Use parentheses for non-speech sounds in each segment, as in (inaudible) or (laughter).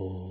Так,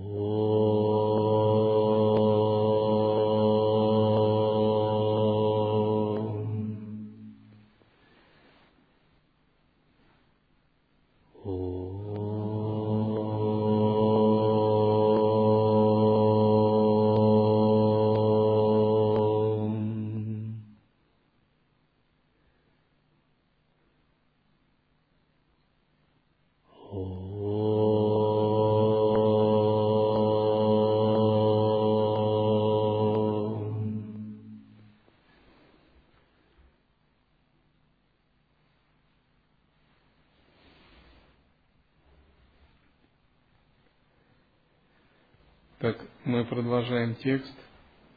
продолжаем текст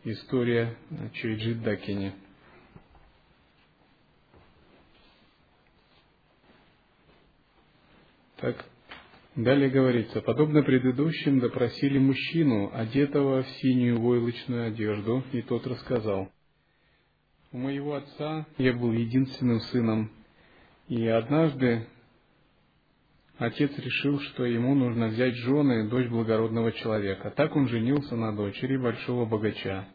«История Чуиджит Дакини». Так, далее говорится, подобно предыдущим допросили мужчину, одетого в синюю войлочную одежду, и тот рассказал. У моего отца я был единственным сыном, и однажды отец решил, что ему нужно взять жены дочь благородного человека. Так он женился на дочери большого богача.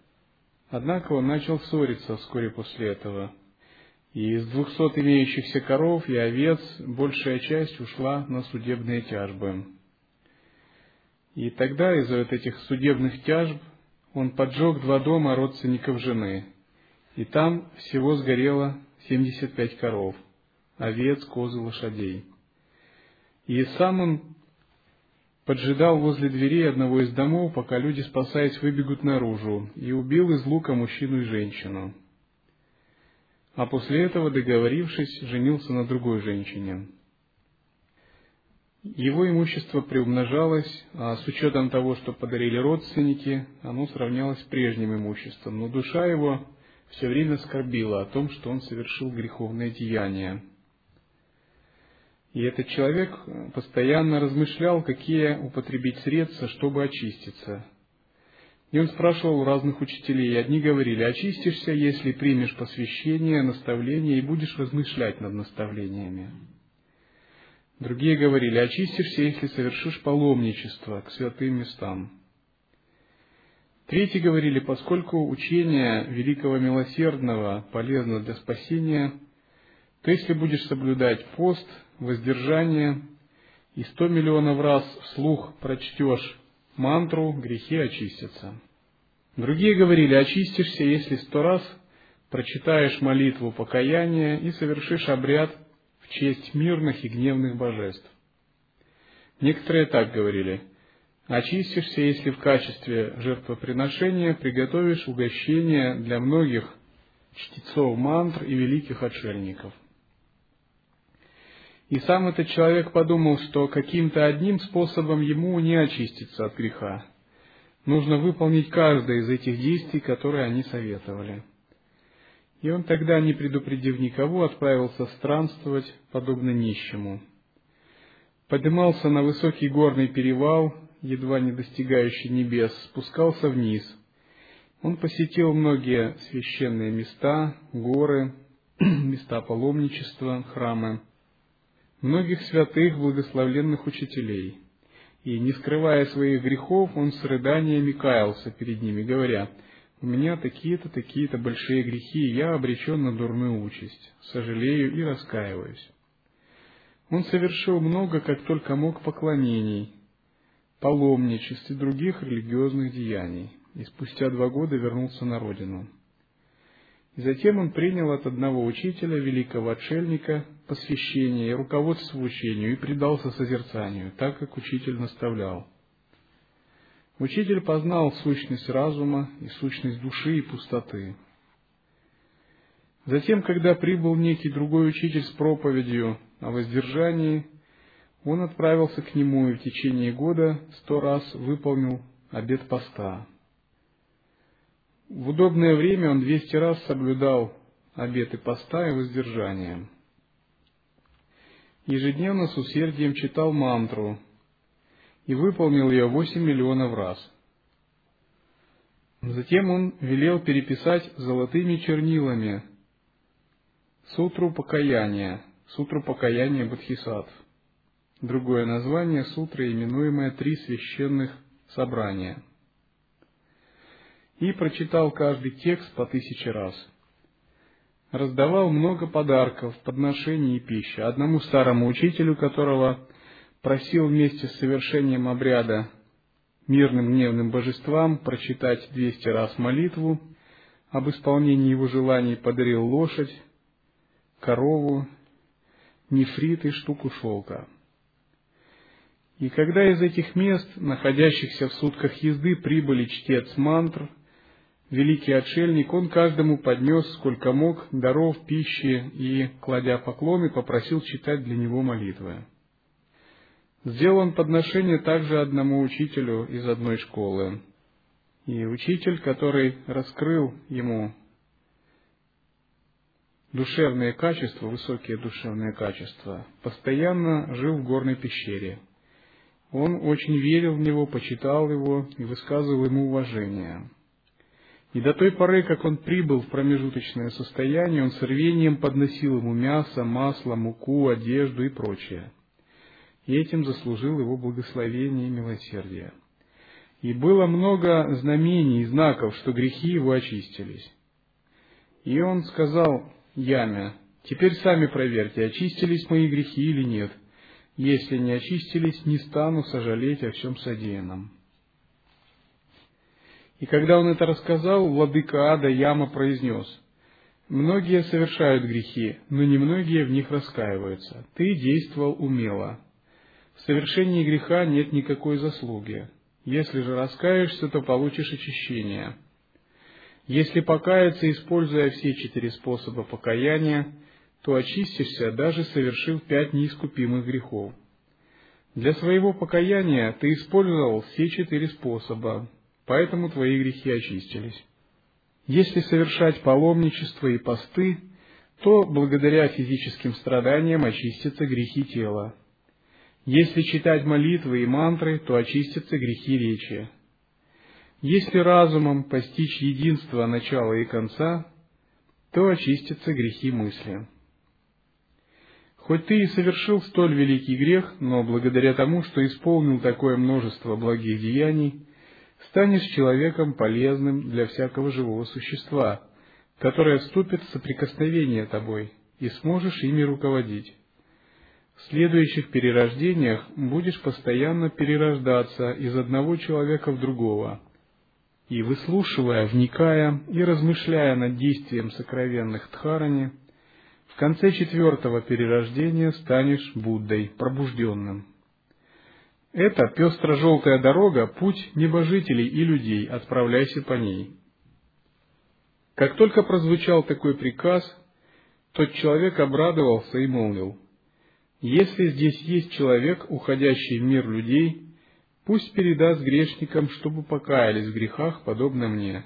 Однако он начал ссориться вскоре после этого – и из двухсот имеющихся коров и овец большая часть ушла на судебные тяжбы. И тогда из-за вот этих судебных тяжб он поджег два дома родственников жены. И там всего сгорело 75 коров, овец, козы, лошадей. И сам он поджидал возле дверей одного из домов, пока люди, спасаясь, выбегут наружу, и убил из лука мужчину и женщину а после этого, договорившись, женился на другой женщине. Его имущество приумножалось, а с учетом того, что подарили родственники, оно сравнялось с прежним имуществом, но душа его все время скорбила о том, что он совершил греховное деяние. И этот человек постоянно размышлял, какие употребить средства, чтобы очиститься – и он спрашивал у разных учителей, и одни говорили, очистишься, если примешь посвящение, наставление и будешь размышлять над наставлениями. Другие говорили, очистишься, если совершишь паломничество к святым местам. Третьи говорили, поскольку учение великого милосердного полезно для спасения, то если будешь соблюдать пост, воздержание и сто миллионов раз вслух прочтешь мантру, грехи очистятся. Другие говорили, очистишься, если сто раз прочитаешь молитву покаяния и совершишь обряд в честь мирных и гневных божеств. Некоторые так говорили, очистишься, если в качестве жертвоприношения приготовишь угощение для многих чтецов мантр и великих отшельников – и сам этот человек подумал, что каким-то одним способом ему не очиститься от греха. Нужно выполнить каждое из этих действий, которые они советовали. И он тогда, не предупредив никого, отправился странствовать, подобно нищему. Поднимался на высокий горный перевал, едва не достигающий небес, спускался вниз. Он посетил многие священные места, горы, (clears throat) места паломничества, храмы – многих святых благословленных учителей. И, не скрывая своих грехов, он с рыданиями каялся перед ними, говоря, «У меня такие-то, такие-то большие грехи, я обречен на дурную участь, сожалею и раскаиваюсь». Он совершил много, как только мог, поклонений, паломничеств и других религиозных деяний, и спустя два года вернулся на родину. И затем он принял от одного учителя, великого отшельника, посвящение и руководство учению и предался созерцанию, так как учитель наставлял. Учитель познал сущность разума и сущность души и пустоты. Затем, когда прибыл некий другой учитель с проповедью о воздержании, он отправился к нему и в течение года сто раз выполнил обет поста. В удобное время он двести раз соблюдал обеты поста и воздержания. Ежедневно с усердием читал мантру и выполнил ее восемь миллионов раз. Затем он велел переписать золотыми чернилами сутру покаяния, сутру покаяния Бодхисаттв. Другое название сутры, именуемое «Три священных собрания. И прочитал каждый текст по тысяче раз. Раздавал много подарков, подношений и пищи. Одному старому учителю, которого просил вместе с совершением обряда мирным гневным божествам прочитать двести раз молитву, об исполнении его желаний подарил лошадь, корову, нефрит и штуку шелка. И когда из этих мест, находящихся в сутках езды, прибыли чтец мантр, великий отшельник, он каждому поднес, сколько мог, даров, пищи и, кладя поклоны, попросил читать для него молитвы. Сделал он подношение также одному учителю из одной школы. И учитель, который раскрыл ему душевные качества, высокие душевные качества, постоянно жил в горной пещере. Он очень верил в него, почитал его и высказывал ему уважение. И до той поры, как он прибыл в промежуточное состояние, он с рвением подносил ему мясо, масло, муку, одежду и прочее. И этим заслужил его благословение и милосердие. И было много знамений и знаков, что грехи его очистились. И он сказал яме, «Теперь сами проверьте, очистились мои грехи или нет. Если не очистились, не стану сожалеть о всем содеянном». И когда он это рассказал, владыка ада Яма произнес, «Многие совершают грехи, но немногие в них раскаиваются. Ты действовал умело. В совершении греха нет никакой заслуги. Если же раскаешься, то получишь очищение. Если покаяться, используя все четыре способа покаяния, то очистишься, даже совершив пять неискупимых грехов. Для своего покаяния ты использовал все четыре способа, поэтому твои грехи очистились. Если совершать паломничество и посты, то благодаря физическим страданиям очистятся грехи тела. Если читать молитвы и мантры, то очистятся грехи речи. Если разумом постичь единство начала и конца, то очистятся грехи мысли. Хоть ты и совершил столь великий грех, но благодаря тому, что исполнил такое множество благих деяний, станешь человеком полезным для всякого живого существа, которое вступит в соприкосновение тобой, и сможешь ими руководить. В следующих перерождениях будешь постоянно перерождаться из одного человека в другого, и, выслушивая, вникая и размышляя над действием сокровенных Дхарани, в конце четвертого перерождения станешь Буддой, пробужденным. Это пестро-желтая дорога, путь небожителей и людей, отправляйся по ней. Как только прозвучал такой приказ, тот человек обрадовался и молвил, если здесь есть человек, уходящий в мир людей, пусть передаст грешникам, чтобы покаялись в грехах, подобно мне.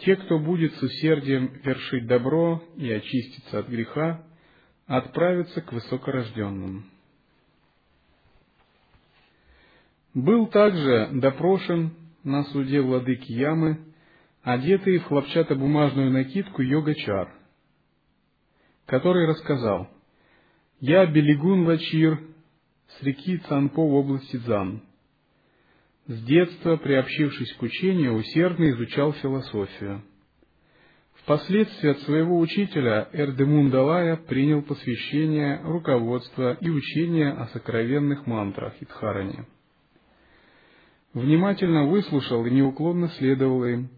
Те, кто будет с усердием вершить добро и очиститься от греха, отправятся к высокорожденным. Был также допрошен на суде владыки Ямы, одетый в хлопчатобумажную накидку йогачар, который рассказал — я Белигун Лачир с реки Цанпо в области Дзан. С детства, приобщившись к учению, усердно изучал философию. Впоследствии от своего учителя Эрдемун Далая принял посвящение, руководство и учение о сокровенных мантрах и дхаране. Внимательно выслушал и неуклонно следовал им,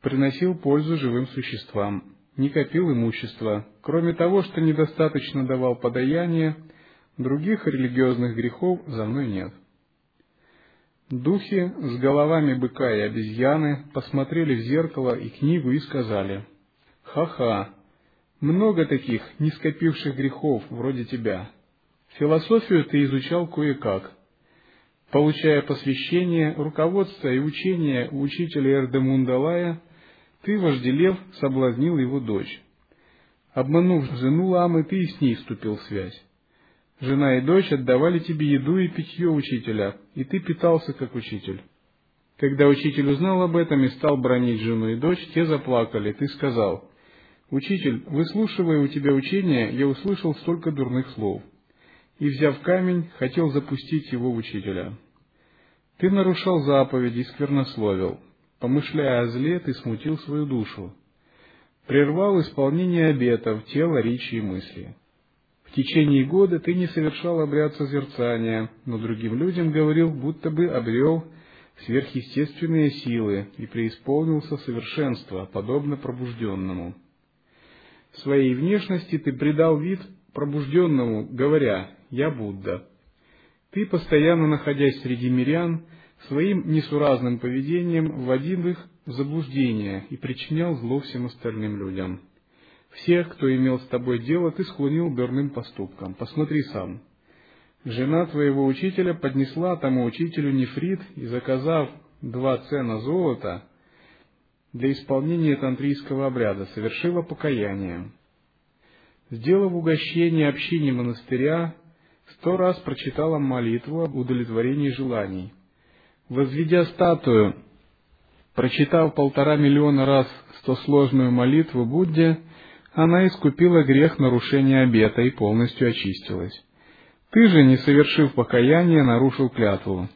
приносил пользу живым существам, не копил имущества. Кроме того, что недостаточно давал подаяние, других религиозных грехов за мной нет. Духи с головами быка и обезьяны посмотрели в зеркало и книгу и сказали, «Ха-ха, много таких, не скопивших грехов, вроде тебя. Философию ты изучал кое-как. Получая посвящение, руководство и учение у учителя Эрдемундалая – ты, вожделев, соблазнил его дочь. Обманув жену Ламы, ты и с ней вступил в связь. Жена и дочь отдавали тебе еду и питье учителя, и ты питался как учитель. Когда учитель узнал об этом и стал бронить жену и дочь, те заплакали. Ты сказал, «Учитель, выслушивая у тебя учение, я услышал столько дурных слов». И, взяв камень, хотел запустить его в учителя. Ты нарушал заповеди и сквернословил. Помышляя о зле, ты смутил свою душу. Прервал исполнение обетов, тела, речи и мысли. В течение года ты не совершал обряд созерцания, но другим людям говорил, будто бы обрел сверхъестественные силы и преисполнился совершенства, подобно пробужденному. Своей внешности ты придал вид пробужденному, говоря «Я Будда». Ты, постоянно находясь среди мирян, своим несуразным поведением вводил их в заблуждение и причинял зло всем остальным людям. Всех, кто имел с тобой дело, ты склонил дурным поступкам. Посмотри сам. Жена твоего учителя поднесла тому учителю нефрит и, заказав два цена золота для исполнения тантрийского обряда, совершила покаяние. Сделав угощение общине монастыря, сто раз прочитала молитву об удовлетворении желаний. Возведя статую, прочитав полтора миллиона раз стосложную молитву Будде, она искупила грех нарушения обета и полностью очистилась. Ты же, не совершив покаяния, нарушил клятву.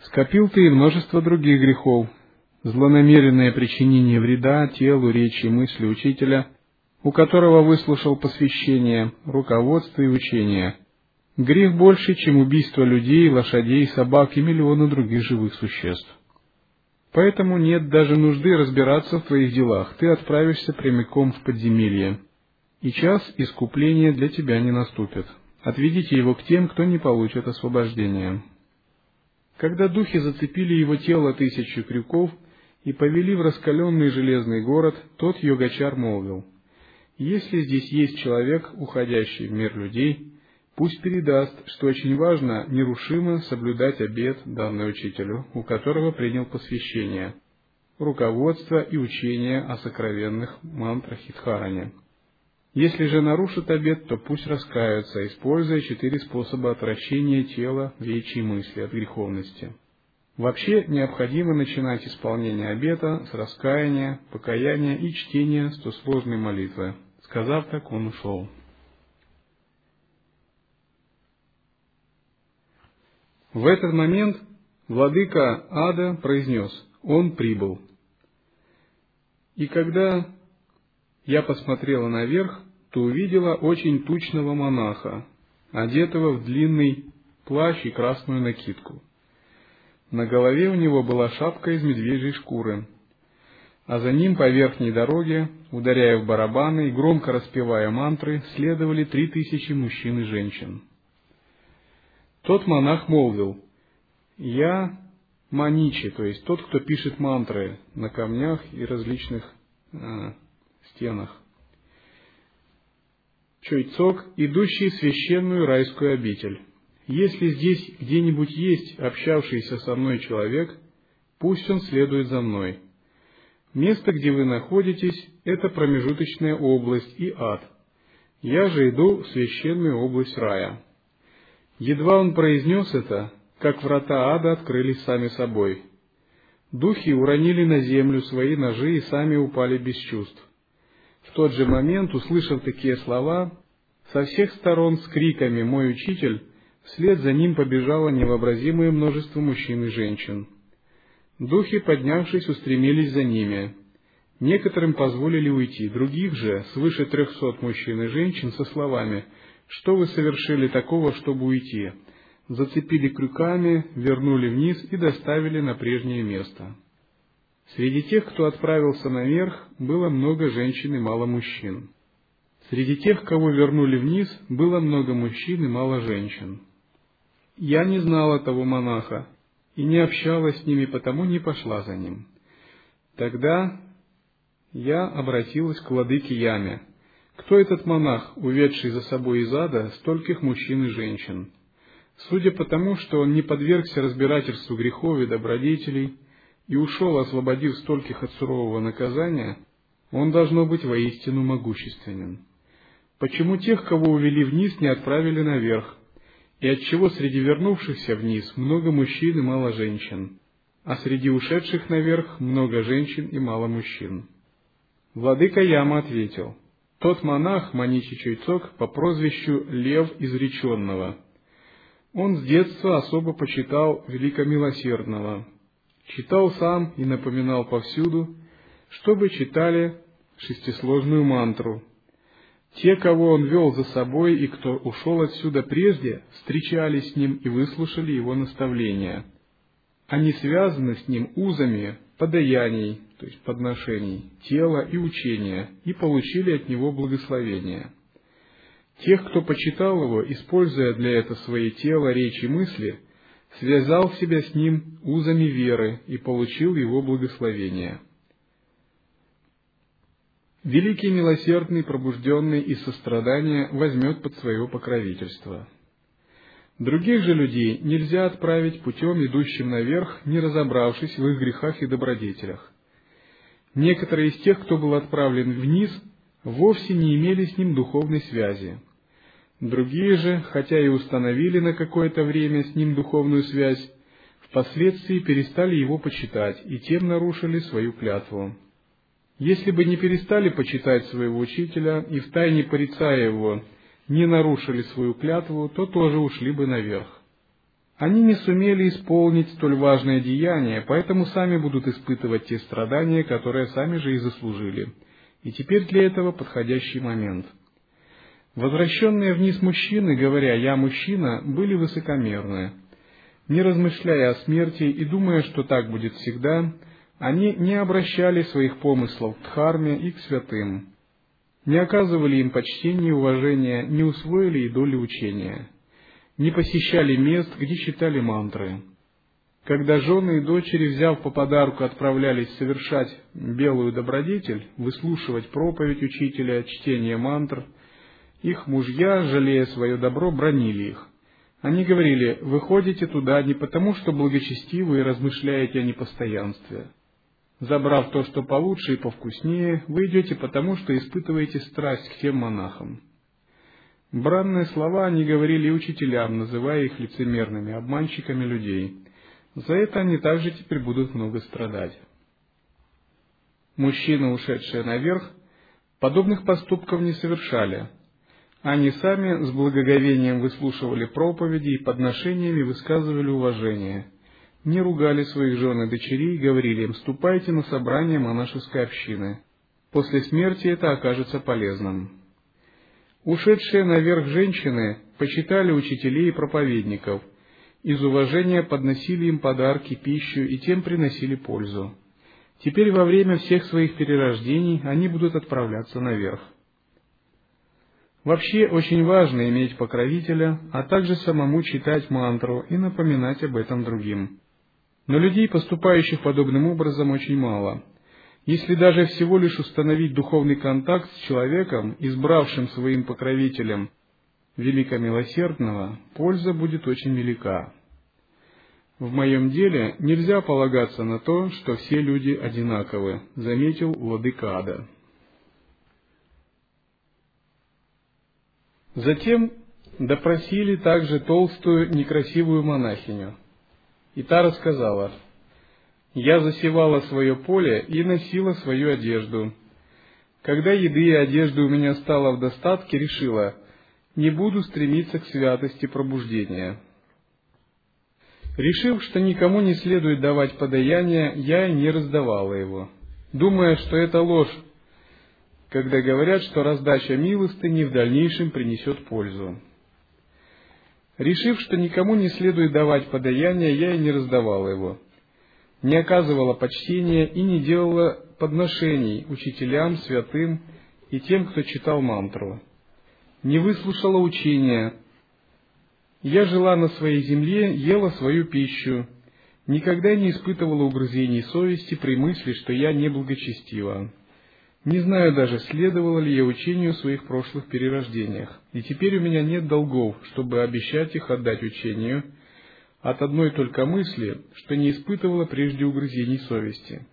Скопил ты и множество других грехов, злонамеренное причинение вреда телу, речи и мысли учителя, у которого выслушал посвящение, руководство и учение. Грех больше, чем убийство людей, лошадей, собак и миллиона других живых существ. Поэтому нет даже нужды разбираться в твоих делах, ты отправишься прямиком в подземелье, и час искупления для тебя не наступит. Отведите его к тем, кто не получит освобождения. Когда духи зацепили его тело тысячу крюков и повели в раскаленный железный город, тот йогачар молвил, «Если здесь есть человек, уходящий в мир людей, пусть передаст, что очень важно нерушимо соблюдать обет, данный учителю, у которого принял посвящение, руководство и учение о сокровенных мантрах Хитхаране. Если же нарушат обет, то пусть раскаются, используя четыре способа отвращения тела, речи и мысли от греховности. Вообще необходимо начинать исполнение обета с раскаяния, покаяния и чтения стосложной молитвы. Сказав так, он ушел. В этот момент владыка ада произнес, он прибыл. И когда я посмотрела наверх, то увидела очень тучного монаха, одетого в длинный плащ и красную накидку. На голове у него была шапка из медвежьей шкуры, а за ним по верхней дороге, ударяя в барабаны и громко распевая мантры, следовали три тысячи мужчин и женщин. Тот монах молвил, «Я маничи, то есть тот, кто пишет мантры на камнях и различных э, стенах. Чойцок, идущий в священную райскую обитель. Если здесь где-нибудь есть общавшийся со мной человек, пусть он следует за мной. Место, где вы находитесь, это промежуточная область и ад. Я же иду в священную область рая. Едва он произнес это, как врата ада открылись сами собой. Духи уронили на землю свои ножи и сами упали без чувств. В тот же момент, услышав такие слова, со всех сторон с криками «Мой учитель!» вслед за ним побежало невообразимое множество мужчин и женщин. Духи, поднявшись, устремились за ними. Некоторым позволили уйти, других же, свыше трехсот мужчин и женщин, со словами «Что вы совершили такого, чтобы уйти?» зацепили крюками, вернули вниз и доставили на прежнее место. Среди тех, кто отправился наверх, было много женщин и мало мужчин. Среди тех, кого вернули вниз, было много мужчин и мало женщин. Я не знала того монаха и не общалась с ними, потому не пошла за ним. Тогда я обратилась к владыке Яме. Кто этот монах, уведший за собой из ада стольких мужчин и женщин? Судя по тому, что он не подвергся разбирательству грехов и добродетелей, и ушел, освободив стольких от сурового наказания, он должно быть воистину могущественен. Почему тех, кого увели вниз, не отправили наверх? И отчего среди вернувшихся вниз много мужчин и мало женщин, а среди ушедших наверх много женщин и мало мужчин? Владыка Яма ответил, тот монах Маничи Чуйцок по прозвищу Лев Изреченного. Он с детства особо почитал великомилосердного, читал сам и напоминал повсюду, чтобы читали шестисложную мантру. Те, кого он вел за собой и кто ушел отсюда прежде, встречались с ним и выслушали его наставления. Они связаны с ним узами подаяний, то есть подношений, тела и учения, и получили от него благословение. Тех, кто почитал его, используя для этого свои тела, речи и мысли, связал себя с ним узами веры и получил его благословение. Великий милосердный, пробужденный из сострадания возьмет под свое покровительство. Других же людей нельзя отправить путем, идущим наверх, не разобравшись в их грехах и добродетелях. Некоторые из тех, кто был отправлен вниз, вовсе не имели с ним духовной связи. Другие же, хотя и установили на какое-то время с ним духовную связь, впоследствии перестали его почитать и тем нарушили свою клятву. Если бы не перестали почитать своего учителя и втайне порицая его, не нарушили свою клятву, то тоже ушли бы наверх. Они не сумели исполнить столь важное деяние, поэтому сами будут испытывать те страдания, которые сами же и заслужили. И теперь для этого подходящий момент. Возвращенные вниз мужчины, говоря «я мужчина», были высокомерны. Не размышляя о смерти и думая, что так будет всегда, они не обращали своих помыслов к Дхарме и к святым не оказывали им почтения и уважения, не усвоили и доли учения, не посещали мест, где читали мантры. Когда жены и дочери, взяв по подарку, отправлялись совершать белую добродетель, выслушивать проповедь учителя, чтение мантр, их мужья, жалея свое добро, бронили их. Они говорили, вы ходите туда не потому, что благочестивы и размышляете о непостоянстве, Забрав то, что получше и повкуснее, вы идете потому, что испытываете страсть к тем монахам. Бранные слова они говорили учителям, называя их лицемерными, обманщиками людей. За это они также теперь будут много страдать. Мужчины, ушедшие наверх, подобных поступков не совершали. Они сами с благоговением выслушивали проповеди и подношениями высказывали уважение – не ругали своих жен и дочерей говорили им, ступайте на собрание монашеской общины. После смерти это окажется полезным. Ушедшие наверх женщины почитали учителей и проповедников, из уважения подносили им подарки, пищу и тем приносили пользу. Теперь во время всех своих перерождений они будут отправляться наверх. Вообще очень важно иметь покровителя, а также самому читать мантру и напоминать об этом другим. Но людей, поступающих подобным образом, очень мало. Если даже всего лишь установить духовный контакт с человеком, избравшим своим покровителем великомилосердного, польза будет очень велика. В моем деле нельзя полагаться на то, что все люди одинаковы, заметил владыка Ада. Затем допросили также толстую некрасивую монахиню – и та рассказала, «Я засевала свое поле и носила свою одежду. Когда еды и одежды у меня стало в достатке, решила, не буду стремиться к святости пробуждения. Решив, что никому не следует давать подаяние, я и не раздавала его, думая, что это ложь, когда говорят, что раздача милостыни в дальнейшем принесет пользу. Решив, что никому не следует давать подаяние, я и не раздавала его, не оказывала почтения и не делала подношений учителям, святым и тем, кто читал мантру. Не выслушала учения. Я жила на своей земле, ела свою пищу, никогда не испытывала угрызений совести при мысли, что я неблагочестива. Не знаю даже, следовало ли я учению своих прошлых перерождениях, и теперь у меня нет долгов, чтобы обещать их отдать учению, от одной только мысли, что не испытывала прежде угрызений совести.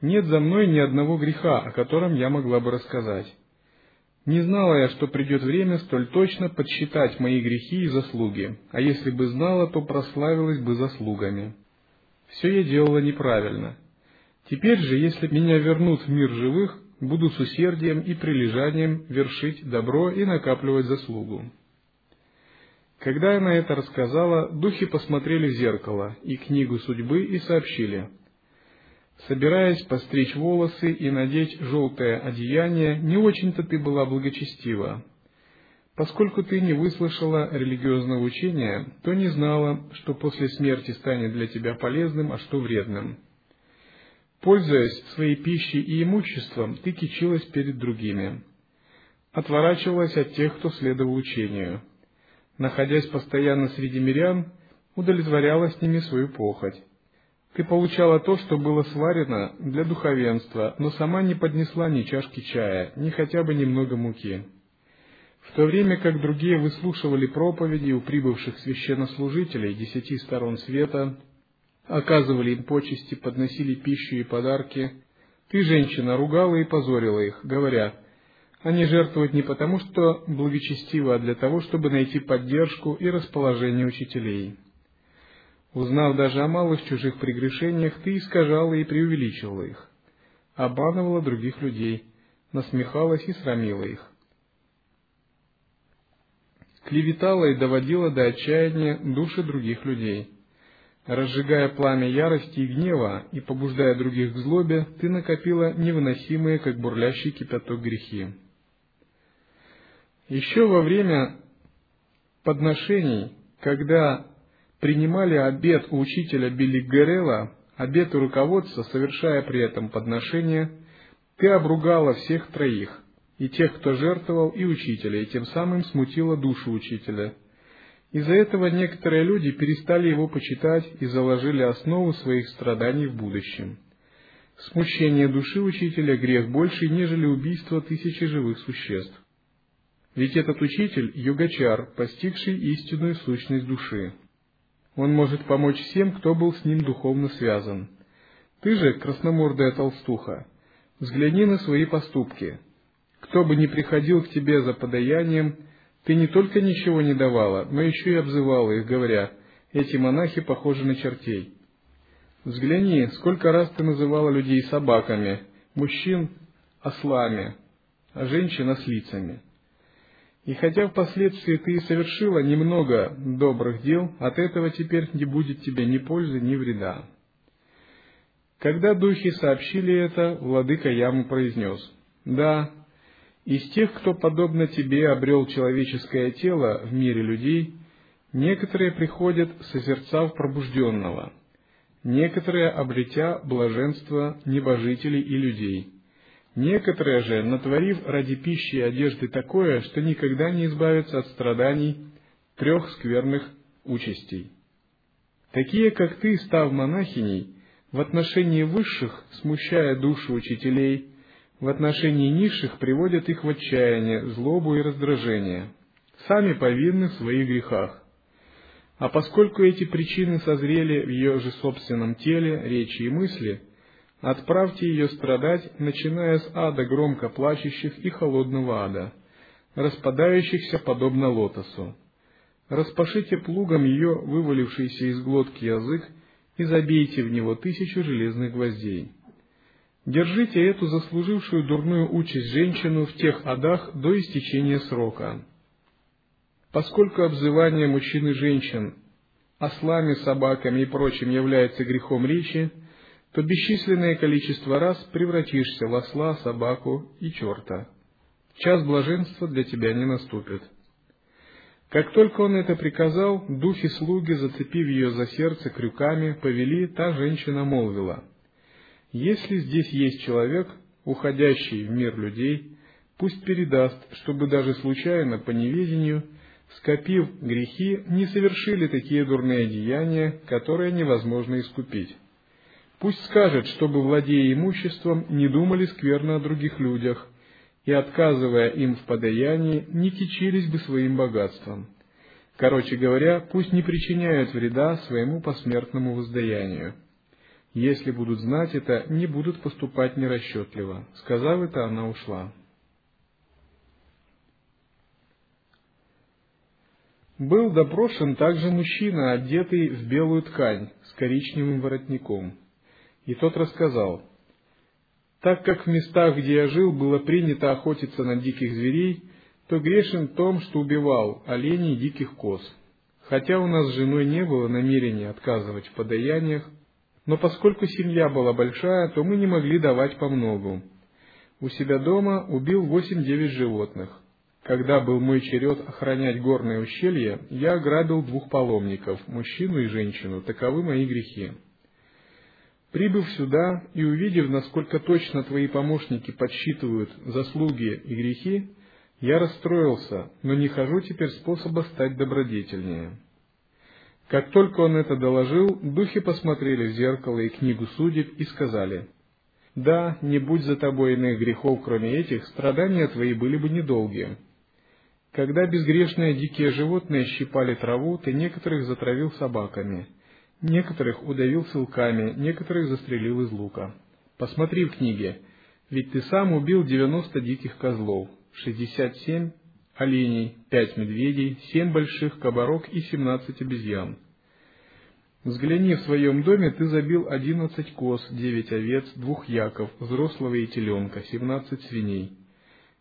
Нет за мной ни одного греха, о котором я могла бы рассказать. Не знала я, что придет время столь точно подсчитать мои грехи и заслуги, а если бы знала, то прославилась бы заслугами. Все я делала неправильно, Теперь же, если меня вернут в мир живых, буду с усердием и прилежанием вершить добро и накапливать заслугу. Когда она это рассказала, духи посмотрели в зеркало и книгу судьбы и сообщили. Собираясь постричь волосы и надеть желтое одеяние, не очень-то ты была благочестива. Поскольку ты не выслушала религиозного учения, то не знала, что после смерти станет для тебя полезным, а что вредным. Пользуясь своей пищей и имуществом, ты кичилась перед другими. Отворачивалась от тех, кто следовал учению. Находясь постоянно среди мирян, удовлетворяла с ними свою похоть. Ты получала то, что было сварено для духовенства, но сама не поднесла ни чашки чая, ни хотя бы немного муки. В то время как другие выслушивали проповеди у прибывших священнослужителей десяти сторон света, оказывали им почести, подносили пищу и подарки, ты, женщина, ругала и позорила их, говоря, они жертвуют не потому, что благочестиво, а для того, чтобы найти поддержку и расположение учителей. Узнав даже о малых чужих прегрешениях, ты искажала и преувеличивала их, обманывала других людей, насмехалась и срамила их. Клеветала и доводила до отчаяния души других людей – Разжигая пламя ярости и гнева и побуждая других к злобе, ты накопила невыносимые, как бурлящий кипяток, грехи. Еще во время подношений, когда принимали обед у учителя Билли Герела, обед у руководства, совершая при этом подношение, ты обругала всех троих, и тех, кто жертвовал, и учителя, и тем самым смутила душу учителя, из-за этого некоторые люди перестали его почитать и заложили основу своих страданий в будущем. Смущение души учителя – грех больше, нежели убийство тысячи живых существ. Ведь этот учитель – йогачар, постигший истинную сущность души. Он может помочь всем, кто был с ним духовно связан. Ты же, красномордая толстуха, взгляни на свои поступки. Кто бы ни приходил к тебе за подаянием – ты не только ничего не давала, но еще и обзывала их, говоря, эти монахи похожи на чертей. Взгляни, сколько раз ты называла людей собаками, мужчин – ослами, а женщин – ослицами. И хотя впоследствии ты и совершила немного добрых дел, от этого теперь не будет тебе ни пользы, ни вреда. Когда духи сообщили это, владыка Яму произнес, «Да, из тех, кто, подобно тебе, обрел человеческое тело в мире людей, некоторые приходят, созерцав пробужденного, некоторые, обретя блаженство небожителей и людей, некоторые же, натворив ради пищи и одежды такое, что никогда не избавятся от страданий трех скверных участей. Такие, как ты, став монахиней, в отношении высших, смущая души учителей, в отношении низших приводят их в отчаяние, злобу и раздражение, сами повинны в своих грехах. А поскольку эти причины созрели в ее же собственном теле, речи и мысли, отправьте ее страдать, начиная с ада громко плачущих и холодного ада, распадающихся подобно лотосу. Распашите плугом ее вывалившийся из глотки язык и забейте в него тысячу железных гвоздей. Держите эту заслужившую дурную участь женщину в тех адах до истечения срока. Поскольку обзывание мужчин и женщин ослами, собаками и прочим является грехом речи, то бесчисленное количество раз превратишься в осла, собаку и черта. Час блаженства для тебя не наступит. Как только он это приказал, духи-слуги, зацепив ее за сердце крюками, повели, та женщина молвила — если здесь есть человек, уходящий в мир людей, пусть передаст, чтобы даже случайно по неведению, скопив грехи, не совершили такие дурные деяния, которые невозможно искупить. Пусть скажет, чтобы, владея имуществом, не думали скверно о других людях, и, отказывая им в подаянии, не кичились бы своим богатством. Короче говоря, пусть не причиняют вреда своему посмертному воздаянию. Если будут знать это, не будут поступать нерасчетливо. Сказав это, она ушла. Был допрошен также мужчина, одетый в белую ткань с коричневым воротником. И тот рассказал, «Так как в местах, где я жил, было принято охотиться на диких зверей, то грешен в том, что убивал оленей и диких коз. Хотя у нас с женой не было намерения отказывать в подаяниях, но поскольку семья была большая, то мы не могли давать по многу. У себя дома убил восемь-девять животных. Когда был мой черед охранять горное ущелье, я ограбил двух паломников, мужчину и женщину, таковы мои грехи. Прибыв сюда и увидев, насколько точно твои помощники подсчитывают заслуги и грехи, я расстроился, но не хожу теперь способа стать добродетельнее. Как только он это доложил, духи посмотрели в зеркало и книгу судеб и сказали, «Да, не будь за тобой иных грехов, кроме этих, страдания твои были бы недолгие. Когда безгрешные дикие животные щипали траву, ты некоторых затравил собаками, некоторых удавил силками, некоторых застрелил из лука. Посмотри в книге, ведь ты сам убил девяносто диких козлов, шестьдесят семь оленей, пять медведей, семь больших кабарок и семнадцать обезьян. Взгляни, в своем доме ты забил одиннадцать коз, девять овец, двух яков, взрослого и теленка, семнадцать свиней.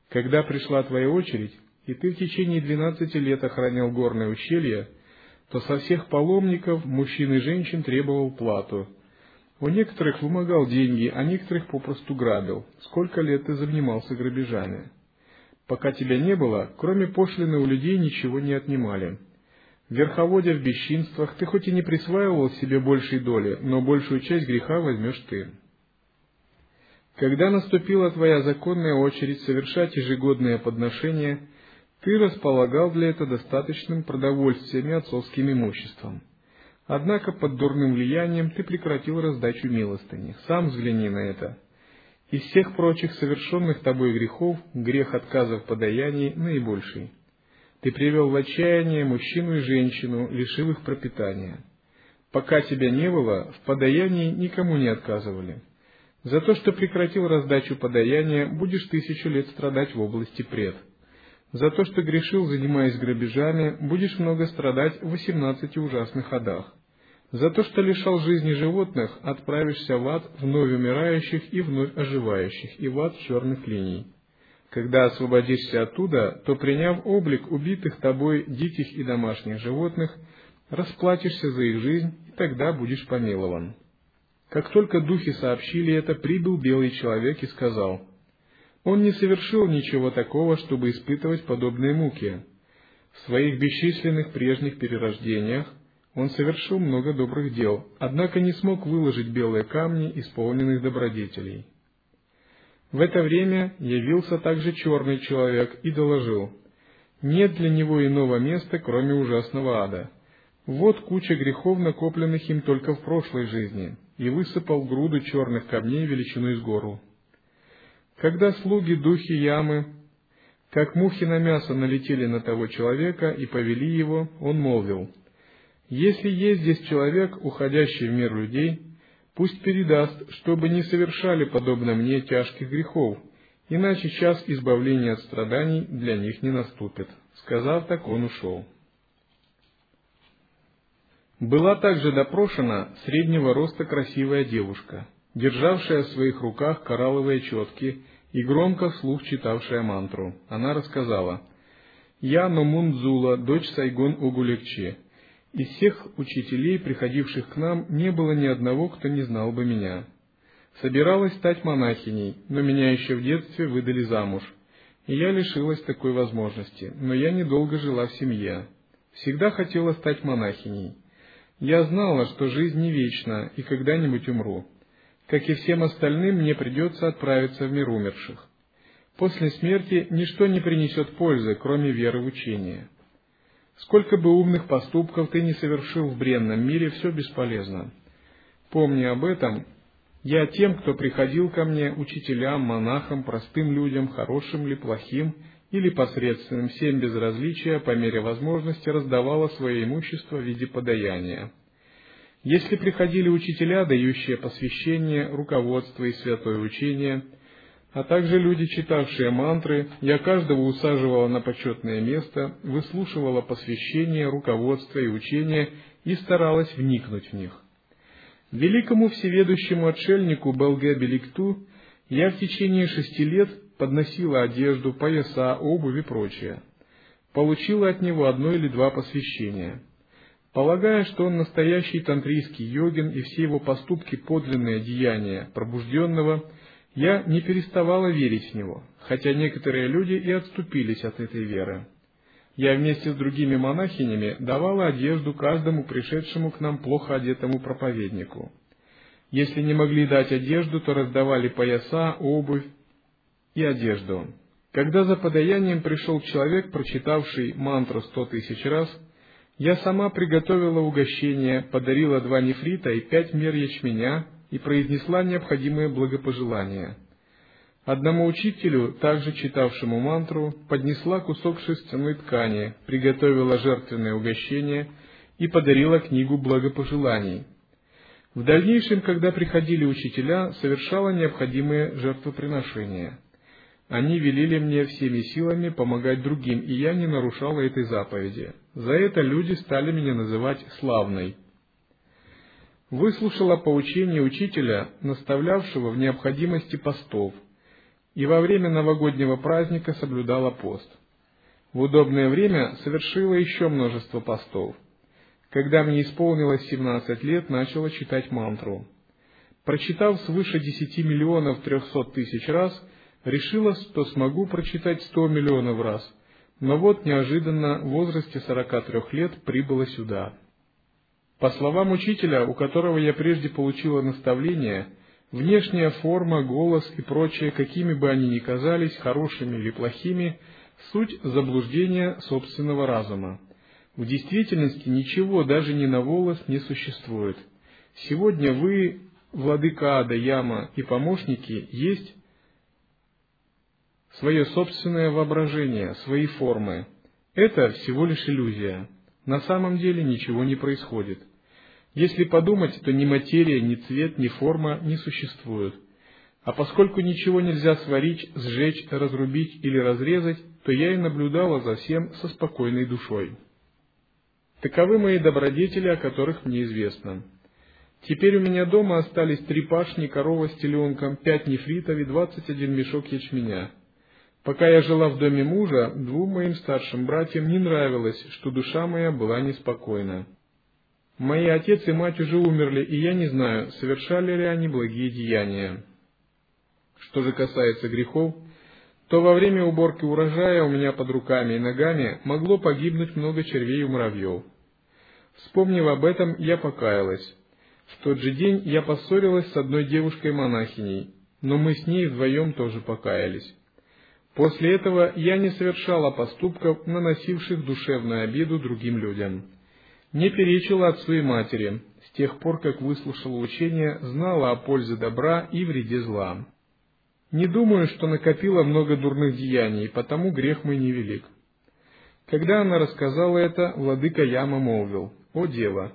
Когда пришла твоя очередь, и ты в течение двенадцати лет охранял горное ущелье, то со всех паломников, мужчин и женщин требовал плату. У некоторых вымогал деньги, а некоторых попросту грабил. Сколько лет ты занимался грабежами? Пока тебя не было, кроме пошлины у людей ничего не отнимали. Верховодя в бесчинствах, ты хоть и не присваивал себе большей доли, но большую часть греха возьмешь ты. Когда наступила твоя законная очередь совершать ежегодное подношение, ты располагал для этого достаточным продовольствием и отцовским имуществом. Однако под дурным влиянием ты прекратил раздачу милостыни. Сам взгляни на это. Из всех прочих совершенных тобой грехов грех отказа в подаянии наибольший. Ты привел в отчаяние мужчину и женщину, лишив их пропитания. Пока тебя не было, в подаянии никому не отказывали. За то, что прекратил раздачу подаяния, будешь тысячу лет страдать в области пред. За то, что грешил, занимаясь грабежами, будешь много страдать в восемнадцати ужасных адах. За то, что лишал жизни животных, отправишься в ад вновь умирающих и вновь оживающих, и в ад черных линий. Когда освободишься оттуда, то, приняв облик убитых тобой диких и домашних животных, расплатишься за их жизнь, и тогда будешь помилован. Как только духи сообщили это, прибыл белый человек и сказал, «Он не совершил ничего такого, чтобы испытывать подобные муки. В своих бесчисленных прежних перерождениях он совершил много добрых дел, однако не смог выложить белые камни, исполненных добродетелей. В это время явился также черный человек и доложил, нет для него иного места, кроме ужасного ада. Вот куча грехов, накопленных им только в прошлой жизни, и высыпал груду черных камней величиной с гору. Когда слуги духи ямы, как мухи на мясо, налетели на того человека и повели его, он молвил — если есть здесь человек, уходящий в мир людей, пусть передаст, чтобы не совершали подобно мне тяжких грехов, иначе час избавления от страданий для них не наступит. Сказав так, он ушел. Была также допрошена среднего роста красивая девушка, державшая в своих руках коралловые четки и громко вслух читавшая мантру. Она рассказала, «Я Номунзула, дочь Сайгон Угулекче, из всех учителей, приходивших к нам, не было ни одного, кто не знал бы меня. Собиралась стать монахиней, но меня еще в детстве выдали замуж, и я лишилась такой возможности, но я недолго жила в семье. Всегда хотела стать монахиней. Я знала, что жизнь не вечна, и когда-нибудь умру. Как и всем остальным, мне придется отправиться в мир умерших. После смерти ничто не принесет пользы, кроме веры в учение. Сколько бы умных поступков ты не совершил в бренном мире, все бесполезно. Помни об этом. Я тем, кто приходил ко мне, учителям, монахам, простым людям, хорошим ли, плохим или посредственным, всем без различия, по мере возможности раздавала свое имущество в виде подаяния. Если приходили учителя, дающие посвящение, руководство и святое учение – а также люди, читавшие мантры, я каждого усаживала на почетное место, выслушивала посвящение, руководство и учение и старалась вникнуть в них. Великому всеведущему отшельнику Балге Беликту я в течение шести лет подносила одежду, пояса, обувь и прочее. Получила от него одно или два посвящения. Полагая, что он настоящий тантрийский йогин и все его поступки подлинное деяние пробужденного, я не переставала верить в него, хотя некоторые люди и отступились от этой веры. Я вместе с другими монахинями давала одежду каждому пришедшему к нам плохо одетому проповеднику. Если не могли дать одежду, то раздавали пояса, обувь и одежду. Когда за подаянием пришел человек, прочитавший мантру сто тысяч раз, я сама приготовила угощение, подарила два нефрита и пять мер ячменя и произнесла необходимые благопожелания. Одному учителю, также читавшему мантру, поднесла кусок шерстяной ткани, приготовила жертвенное угощение и подарила книгу благопожеланий. В дальнейшем, когда приходили учителя, совершала необходимые жертвоприношения – они велели мне всеми силами помогать другим, и я не нарушала этой заповеди. За это люди стали меня называть славной. Выслушала поучение учителя, наставлявшего в необходимости постов, и во время новогоднего праздника соблюдала пост. В удобное время совершила еще множество постов. Когда мне исполнилось семнадцать лет, начала читать мантру. Прочитав свыше десяти миллионов трехсот тысяч раз, решила, что смогу прочитать сто миллионов раз, но вот неожиданно в возрасте сорока трех лет прибыла сюда. По словам учителя, у которого я прежде получила наставление, внешняя форма, голос и прочее, какими бы они ни казались, хорошими или плохими, суть заблуждения собственного разума. В действительности ничего даже ни на волос не существует. Сегодня вы, владыка Ада, Яма и помощники, есть свое собственное воображение, свои формы. Это всего лишь иллюзия. На самом деле ничего не происходит. Если подумать, то ни материя, ни цвет, ни форма не существуют. А поскольку ничего нельзя сварить, сжечь, разрубить или разрезать, то я и наблюдала за всем со спокойной душой. Таковы мои добродетели, о которых мне известно. Теперь у меня дома остались три пашни, корова с теленком, пять нефритов и двадцать один мешок ячменя. Пока я жила в доме мужа, двум моим старшим братьям не нравилось, что душа моя была неспокойна. Мои отец и мать уже умерли, и я не знаю, совершали ли они благие деяния. Что же касается грехов, то во время уборки урожая у меня под руками и ногами могло погибнуть много червей и муравьев. Вспомнив об этом, я покаялась. В тот же день я поссорилась с одной девушкой-монахиней, но мы с ней вдвоем тоже покаялись. После этого я не совершала поступков, наносивших душевную обиду другим людям. Не перечила отцу и матери, с тех пор, как выслушала учение, знала о пользе добра и вреде зла. Не думаю, что накопила много дурных деяний, потому грех мой невелик. Когда она рассказала это, владыка Яма молвил, «О дева,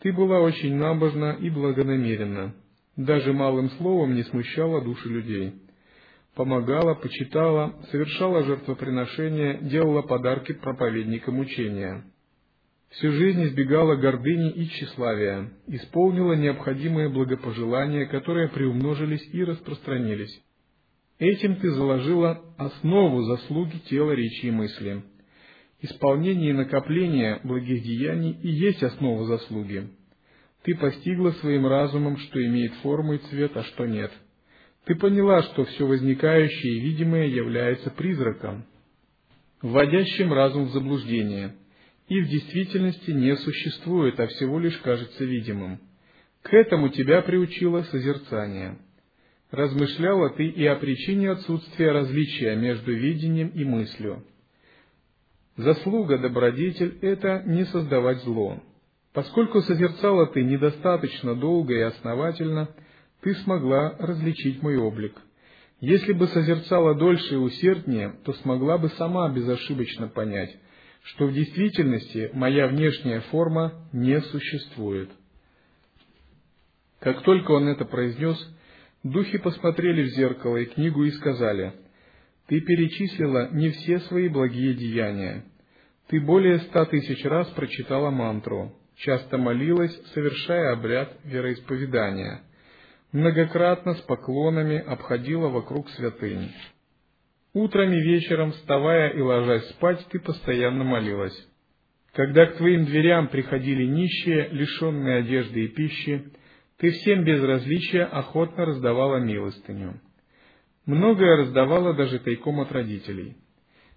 ты была очень набожна и благонамеренна, даже малым словом не смущала души людей» помогала, почитала, совершала жертвоприношения, делала подарки проповедникам учения. Всю жизнь избегала гордыни и тщеславия, исполнила необходимые благопожелания, которые приумножились и распространились. Этим ты заложила основу заслуги тела, речи и мысли. Исполнение и накопление благих деяний и есть основа заслуги. Ты постигла своим разумом, что имеет форму и цвет, а что нет – ты поняла, что все возникающее и видимое является призраком, вводящим разум в заблуждение, и в действительности не существует, а всего лишь кажется видимым. К этому тебя приучило созерцание. Размышляла ты и о причине отсутствия различия между видением и мыслью. Заслуга добродетель — это не создавать зло. Поскольку созерцала ты недостаточно долго и основательно — ты смогла различить мой облик. Если бы созерцала дольше и усерднее, то смогла бы сама безошибочно понять, что в действительности моя внешняя форма не существует. Как только он это произнес, духи посмотрели в зеркало и книгу и сказали, «Ты перечислила не все свои благие деяния. Ты более ста тысяч раз прочитала мантру, часто молилась, совершая обряд вероисповедания» многократно с поклонами обходила вокруг святыни. Утром и вечером, вставая и ложась спать, ты постоянно молилась. Когда к твоим дверям приходили нищие, лишенные одежды и пищи, ты всем без различия охотно раздавала милостыню. Многое раздавала даже тайком от родителей.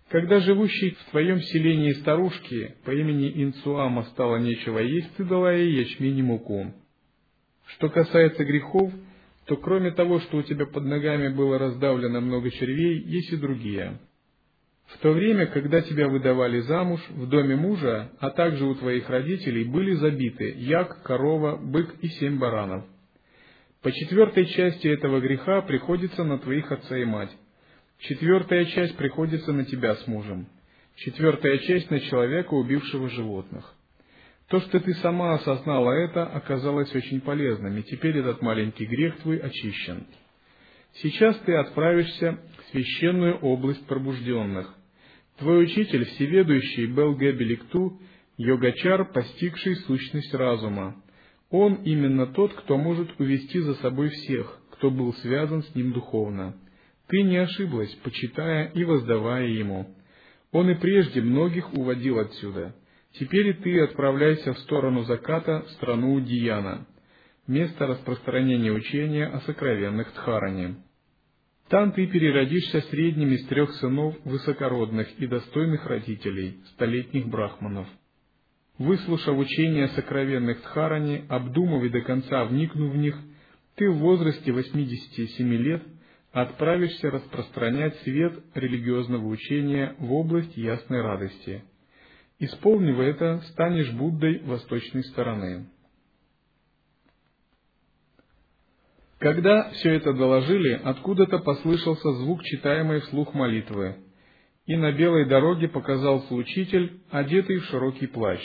Когда живущей в твоем селении старушке по имени Инцуама стало нечего есть, ты дала ей ячмень и муку. Что касается грехов, то кроме того, что у тебя под ногами было раздавлено много червей, есть и другие. В то время, когда тебя выдавали замуж, в доме мужа, а также у твоих родителей были забиты як, корова, бык и семь баранов. По четвертой части этого греха приходится на твоих отца и мать. Четвертая часть приходится на тебя с мужем. Четвертая часть на человека, убившего животных. То, что ты сама осознала это, оказалось очень полезным, и теперь этот маленький грех твой очищен. Сейчас ты отправишься в священную область пробужденных. Твой учитель, всеведущий Белгебеликту, йогачар, постигший сущность разума. Он именно тот, кто может увести за собой всех, кто был связан с ним духовно. Ты не ошиблась, почитая и воздавая ему. Он и прежде многих уводил отсюда. Теперь и ты отправляйся в сторону заката, в страну Дияна, место распространения учения о сокровенных Дхаране. Там ты переродишься средним из трех сынов высокородных и достойных родителей, столетних брахманов. Выслушав учение сокровенных Дхаране, обдумав и до конца вникнув в них, ты в возрасте 87 лет отправишься распространять свет религиозного учения в область ясной радости – Исполнив это, станешь Буддой восточной стороны. Когда все это доложили, откуда-то послышался звук читаемой вслух молитвы, и на белой дороге показался учитель, одетый в широкий плащ.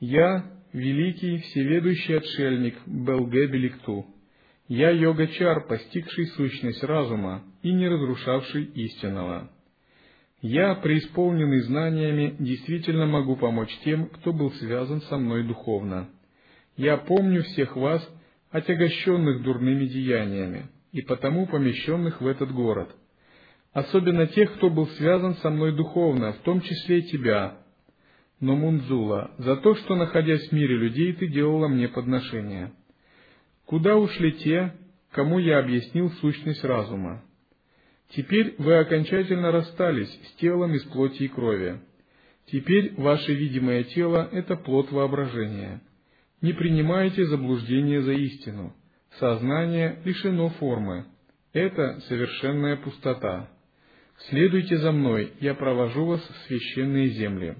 «Я, великий, всеведущий отшельник Белге Беликту, я йога-чар, постигший сущность разума и не разрушавший истинного». Я, преисполненный знаниями, действительно могу помочь тем, кто был связан со мной духовно. Я помню всех вас, отягощенных дурными деяниями, и потому помещенных в этот город. Особенно тех, кто был связан со мной духовно, в том числе и тебя. Но, Мунзула, за то, что, находясь в мире людей, ты делала мне подношения. Куда ушли те, кому я объяснил сущность разума? Теперь вы окончательно расстались с телом из плоти и крови. Теперь ваше видимое тело – это плод воображения. Не принимайте заблуждение за истину. Сознание лишено формы. Это совершенная пустота. Следуйте за мной, я провожу вас в священные земли.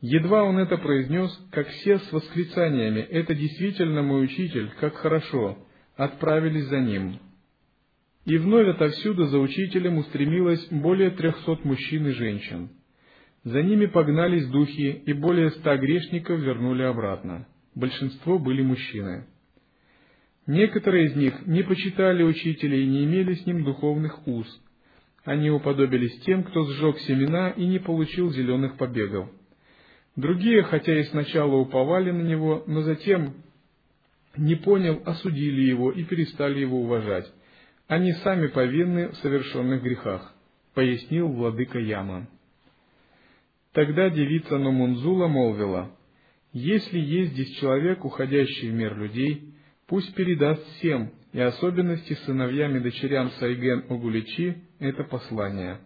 Едва он это произнес, как все с восклицаниями «Это действительно мой учитель, как хорошо!» отправились за ним. И вновь отовсюду за учителем устремилось более трехсот мужчин и женщин. За ними погнались духи, и более ста грешников вернули обратно. Большинство были мужчины. Некоторые из них не почитали учителя и не имели с ним духовных уз. Они уподобились тем, кто сжег семена и не получил зеленых побегов. Другие, хотя и сначала уповали на него, но затем не понял, осудили его и перестали его уважать они сами повинны в совершенных грехах, пояснил владыка Яма. Тогда девица Номунзула молвила, «Если есть здесь человек, уходящий в мир людей, пусть передаст всем, и особенности сыновьям и дочерям Сайген Огуличи, это послание.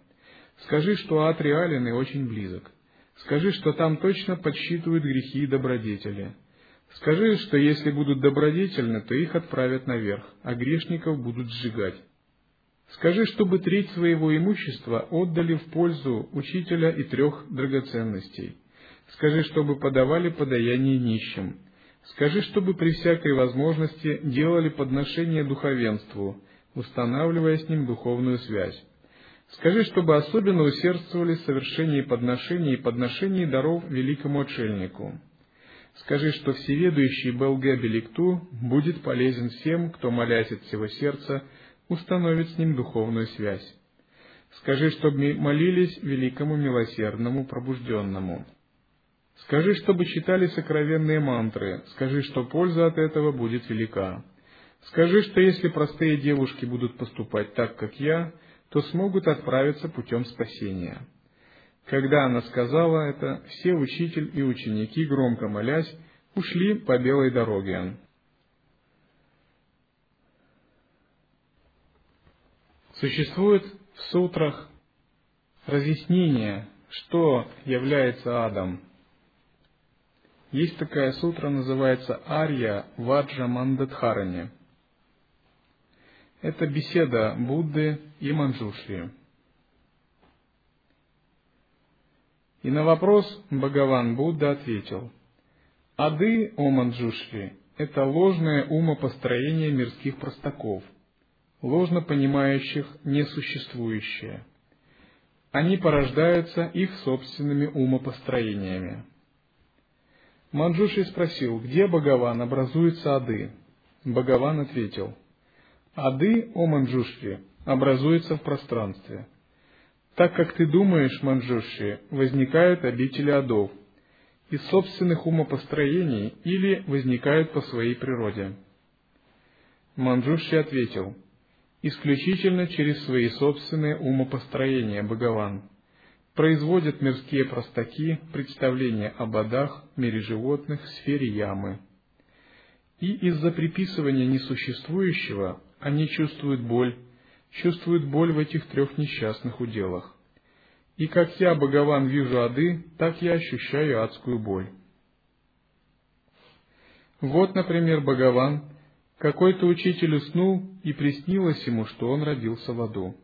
Скажи, что ад реален и очень близок. Скажи, что там точно подсчитывают грехи и добродетели. Скажи, что если будут добродетельны, то их отправят наверх, а грешников будут сжигать. Скажи, чтобы треть своего имущества отдали в пользу учителя и трех драгоценностей. Скажи, чтобы подавали подаяние нищим. Скажи, чтобы при всякой возможности делали подношение духовенству, устанавливая с ним духовную связь. Скажи, чтобы особенно усердствовали в совершении подношений и подношении даров великому отшельнику. Скажи, что всеведущий Белге Беликту будет полезен всем, кто, молясь от всего сердца, установит с ним духовную связь. Скажи, чтобы молились великому милосердному пробужденному. Скажи, чтобы читали сокровенные мантры. Скажи, что польза от этого будет велика. Скажи, что если простые девушки будут поступать так, как я, то смогут отправиться путем спасения. Когда она сказала это, все учитель и ученики, громко молясь, ушли по белой дороге. Существует в сутрах разъяснение, что является адом. Есть такая сутра, называется Арья Ваджа Мандадхарани. Это беседа Будды и Манджушри. И на вопрос Бхагаван Будда ответил, «Ады, о Манджушри, это ложное умопостроение мирских простаков, ложно понимающих несуществующее. Они порождаются их собственными умопостроениями». Манджуши спросил, где Бхагаван образуется ады. Бхагаван ответил, ады, о Манджушри, образуется в пространстве. Так как ты думаешь, Манджуши, возникают обители адов из собственных умопостроений или возникают по своей природе. Манджуши ответил, исключительно через свои собственные умопостроения, Бхагаван производят мирские простаки представления об адах, мире животных, сфере ямы. И из-за приписывания несуществующего они чувствуют боль, чувствуют боль в этих трех несчастных уделах. И как я, Богован, вижу ады, так я ощущаю адскую боль. Вот, например, Богован, какой-то учитель уснул, и приснилось ему, что он родился в аду.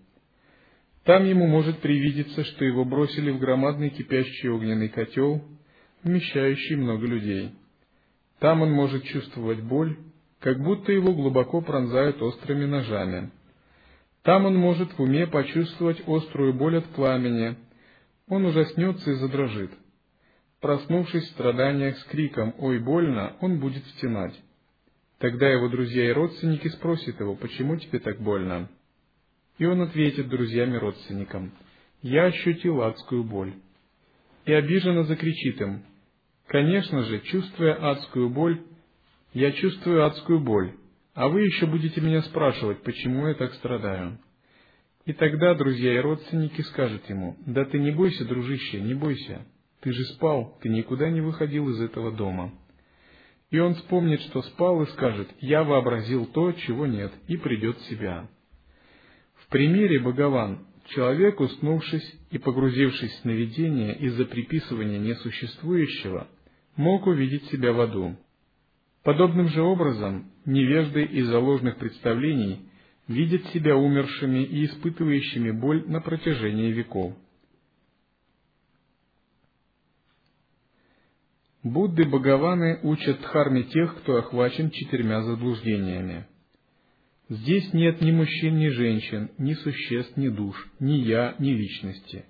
Там ему может привидеться, что его бросили в громадный кипящий огненный котел, вмещающий много людей. Там он может чувствовать боль, как будто его глубоко пронзают острыми ножами. Там он может в уме почувствовать острую боль от пламени. Он ужаснется и задрожит. Проснувшись в страданиях с криком «Ой, больно!», он будет стенать. Тогда его друзья и родственники спросят его, почему тебе так больно? И он ответит друзьям и родственникам, «Я ощутил адскую боль». И обиженно закричит им, «Конечно же, чувствуя адскую боль, я чувствую адскую боль, а вы еще будете меня спрашивать, почему я так страдаю». И тогда друзья и родственники скажут ему, «Да ты не бойся, дружище, не бойся, ты же спал, ты никуда не выходил из этого дома». И он вспомнит, что спал, и скажет, «Я вообразил то, чего нет», и придет в себя примере Богован человек, уснувшись и погрузившись в сновидение из-за приписывания несуществующего, мог увидеть себя в аду. Подобным же образом невежды из-за ложных представлений видят себя умершими и испытывающими боль на протяжении веков. Будды Бхагаваны учат дхарме тех, кто охвачен четырьмя заблуждениями. Здесь нет ни мужчин, ни женщин, ни существ, ни душ, ни я, ни личности.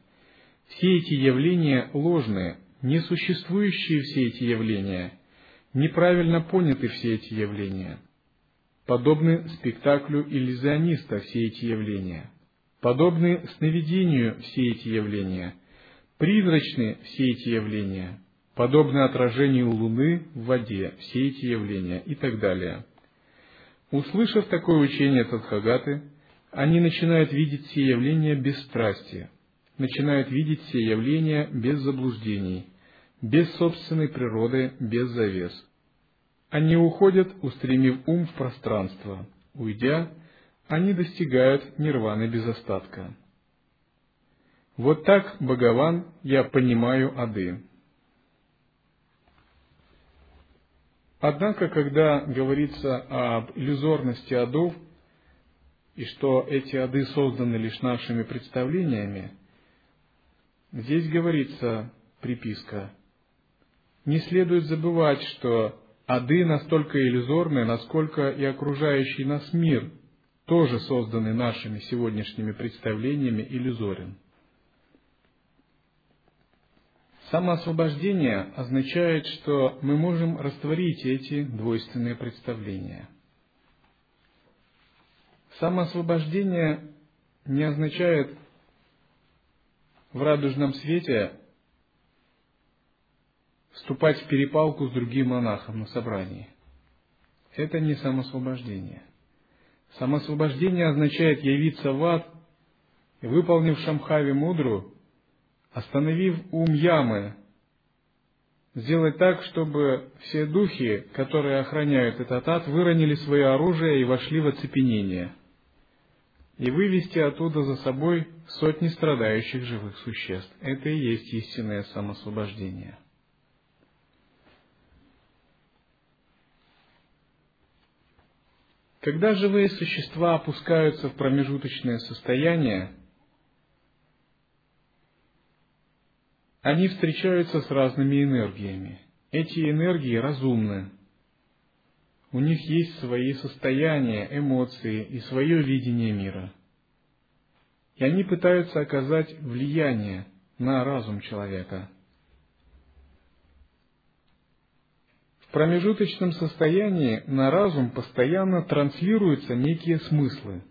Все эти явления ложные, несуществующие все эти явления, неправильно поняты все эти явления. Подобны спектаклю иллюзиониста все эти явления. Подобны сновидению все эти явления. Призрачны все эти явления. Подобны отражению луны в воде все эти явления и так далее. Услышав такое учение Тадхагаты, они начинают видеть все явления без страсти, начинают видеть все явления без заблуждений, без собственной природы, без завес. Они уходят, устремив ум в пространство. Уйдя, они достигают нирваны без остатка. Вот так, Бхагаван, я понимаю ады. Однако, когда говорится об иллюзорности адов, и что эти ады созданы лишь нашими представлениями, здесь говорится приписка. Не следует забывать, что ады настолько иллюзорны, насколько и окружающий нас мир тоже созданы нашими сегодняшними представлениями иллюзорен. Самоосвобождение означает, что мы можем растворить эти двойственные представления. Самоосвобождение не означает в радужном свете вступать в перепалку с другим монахом на собрании. Это не самосвобождение. Самосвобождение означает явиться в ад выполнив Шамхави мудру, остановив ум ямы, сделать так, чтобы все духи, которые охраняют этот ад, выронили свое оружие и вошли в оцепенение, и вывести оттуда за собой сотни страдающих живых существ. Это и есть истинное самосвобождение. Когда живые существа опускаются в промежуточное состояние, они встречаются с разными энергиями. Эти энергии разумны. У них есть свои состояния, эмоции и свое видение мира. И они пытаются оказать влияние на разум человека. Промежуточном состоянии на разум постоянно транслируются некие смыслы.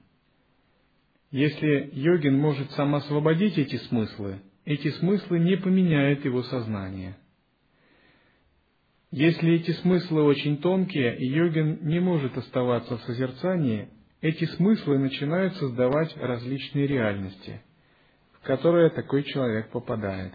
Если йогин может сам освободить эти смыслы – эти смыслы не поменяют его сознание. Если эти смыслы очень тонкие, и йогин не может оставаться в созерцании, эти смыслы начинают создавать различные реальности, в которые такой человек попадает.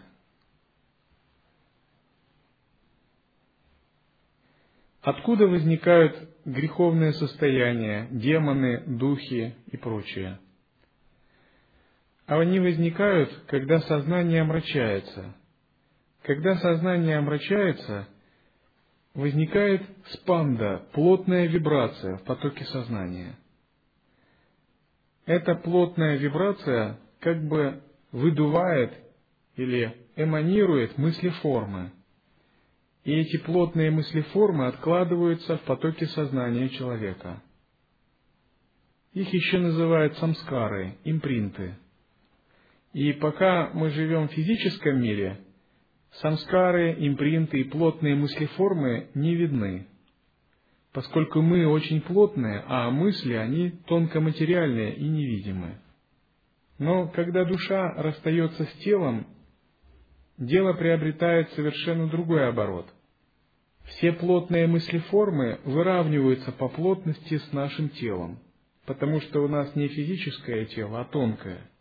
Откуда возникают греховные состояния, демоны, духи и прочее? А они возникают, когда сознание омрачается. Когда сознание омрачается, возникает спанда, плотная вибрация в потоке сознания. Эта плотная вибрация как бы выдувает или эманирует мыслеформы. И эти плотные мыслеформы откладываются в потоке сознания человека. Их еще называют самскары, импринты – и пока мы живем в физическом мире, самскары, импринты и плотные мыслеформы не видны, поскольку мы очень плотные, а мысли, они тонкоматериальные и невидимы. Но когда душа расстается с телом, дело приобретает совершенно другой оборот. Все плотные мыслеформы выравниваются по плотности с нашим телом, потому что у нас не физическое тело, а тонкое –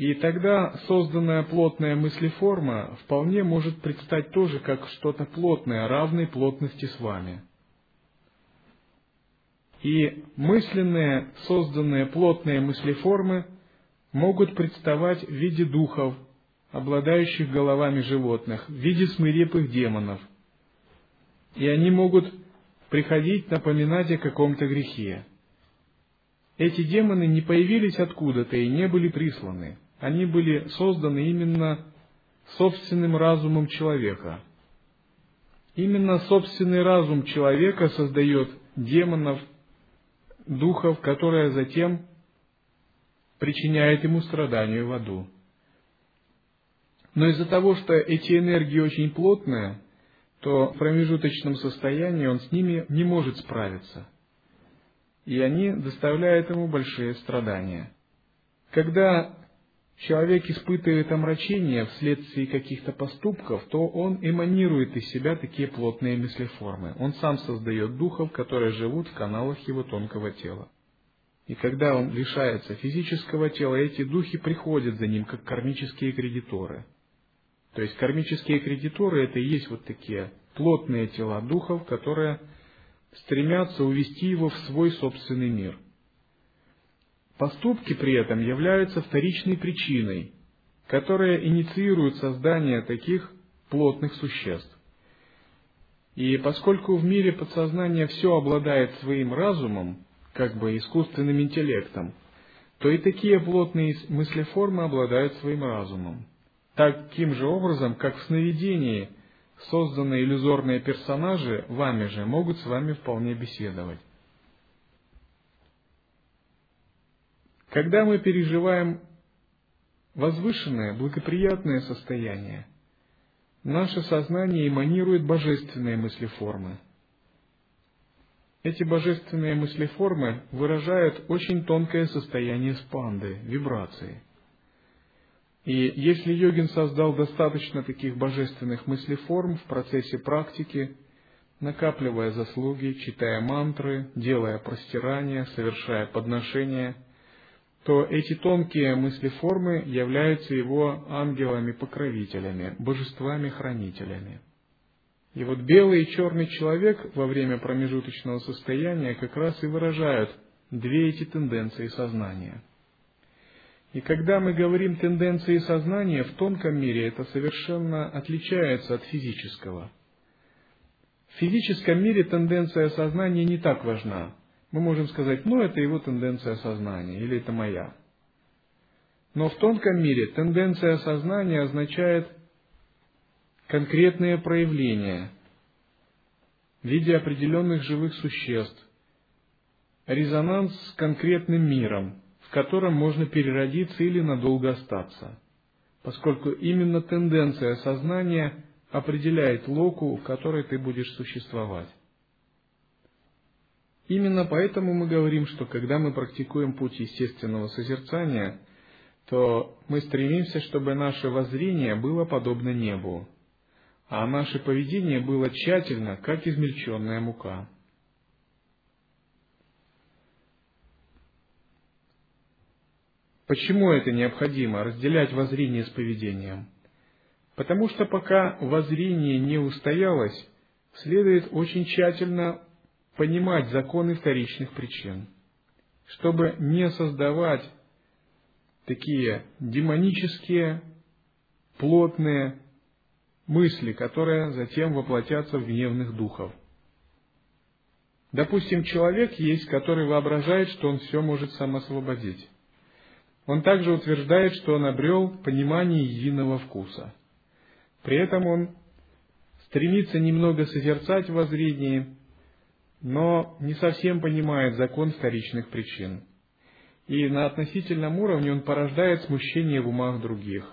и тогда созданная плотная мыслеформа вполне может предстать тоже как что-то плотное, равной плотности с вами. И мысленные, созданные плотные мыслеформы могут представать в виде духов, обладающих головами животных, в виде смирепых демонов. И они могут приходить напоминать о каком-то грехе. Эти демоны не появились откуда-то и не были присланы – они были созданы именно собственным разумом человека. Именно собственный разум человека создает демонов, духов, которые затем причиняют ему страдания в аду. Но из-за того, что эти энергии очень плотные, то в промежуточном состоянии он с ними не может справиться. И они доставляют ему большие страдания. Когда человек испытывает омрачение вследствие каких-то поступков, то он эманирует из себя такие плотные мыслеформы. Он сам создает духов, которые живут в каналах его тонкого тела. И когда он лишается физического тела, эти духи приходят за ним, как кармические кредиторы. То есть кармические кредиторы это и есть вот такие плотные тела духов, которые стремятся увести его в свой собственный мир – Поступки при этом являются вторичной причиной, которая инициирует создание таких плотных существ. И поскольку в мире подсознания все обладает своим разумом, как бы искусственным интеллектом, то и такие плотные мыслеформы обладают своим разумом. Таким же образом, как в сновидении созданные иллюзорные персонажи вами же могут с вами вполне беседовать. Когда мы переживаем возвышенное, благоприятное состояние, наше сознание эманирует божественные мыслеформы. Эти божественные мыслеформы выражают очень тонкое состояние спанды, вибрации. И если йогин создал достаточно таких божественных мыслеформ в процессе практики, накапливая заслуги, читая мантры, делая простирания, совершая подношения – то эти тонкие мысли-формы являются его ангелами-покровителями, божествами-хранителями. И вот белый и черный человек во время промежуточного состояния как раз и выражают две эти тенденции сознания. И когда мы говорим тенденции сознания, в тонком мире это совершенно отличается от физического. В физическом мире тенденция сознания не так важна мы можем сказать, ну, это его тенденция сознания, или это моя. Но в тонком мире тенденция сознания означает конкретные проявления в виде определенных живых существ, резонанс с конкретным миром, в котором можно переродиться или надолго остаться, поскольку именно тенденция сознания определяет локу, в которой ты будешь существовать. Именно поэтому мы говорим, что когда мы практикуем путь естественного созерцания, то мы стремимся, чтобы наше воззрение было подобно небу, а наше поведение было тщательно, как измельченная мука. Почему это необходимо, разделять воззрение с поведением? Потому что пока воззрение не устоялось, следует очень тщательно понимать законы вторичных причин, чтобы не создавать такие демонические, плотные мысли, которые затем воплотятся в гневных духов. Допустим, человек есть, который воображает, что он все может сам освободить. Он также утверждает, что он обрел понимание единого вкуса. При этом он стремится немного созерцать воззрение но не совсем понимает закон вторичных причин. И на относительном уровне он порождает смущение в умах других.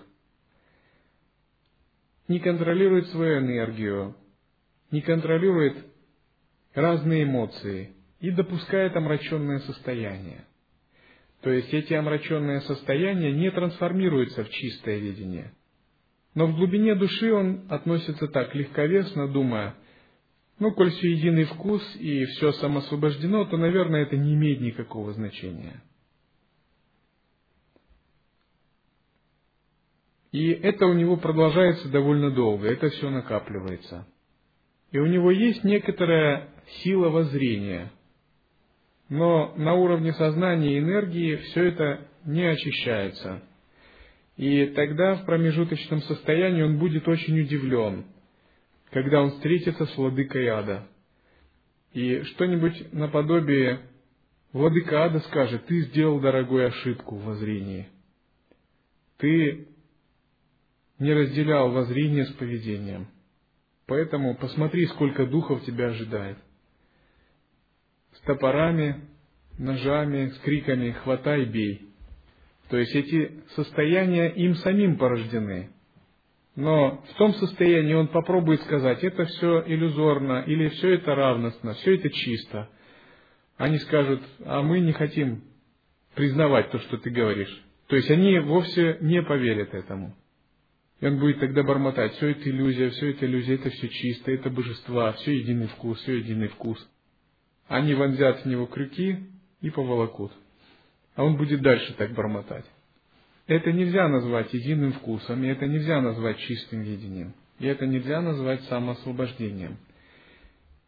Не контролирует свою энергию, не контролирует разные эмоции и допускает омраченное состояние. То есть эти омраченные состояния не трансформируются в чистое видение. Но в глубине души он относится так легковесно, думая – ну, коль все единый вкус и все самосвобождено, то, наверное, это не имеет никакого значения. И это у него продолжается довольно долго, это все накапливается. И у него есть некоторая сила воззрения, но на уровне сознания и энергии все это не очищается. И тогда в промежуточном состоянии он будет очень удивлен – когда он встретится с владыкой ада. И что-нибудь наподобие владыка ада скажет, ты сделал, дорогой, ошибку в воззрении. Ты не разделял воззрение с поведением. Поэтому посмотри, сколько духов тебя ожидает. Топорами, ножами, с криками «хватай, бей». То есть эти состояния им самим порождены но в том состоянии он попробует сказать, это все иллюзорно, или все это равностно, все это чисто. Они скажут, а мы не хотим признавать то, что ты говоришь. То есть они вовсе не поверят этому. И он будет тогда бормотать, все это иллюзия, все это иллюзия, это все чисто, это божества, все единый вкус, все единый вкус. Они вонзят в него крюки и поволокут. А он будет дальше так бормотать. Это нельзя назвать единым вкусом, и это нельзя назвать чистым видением, и это нельзя назвать самоосвобождением.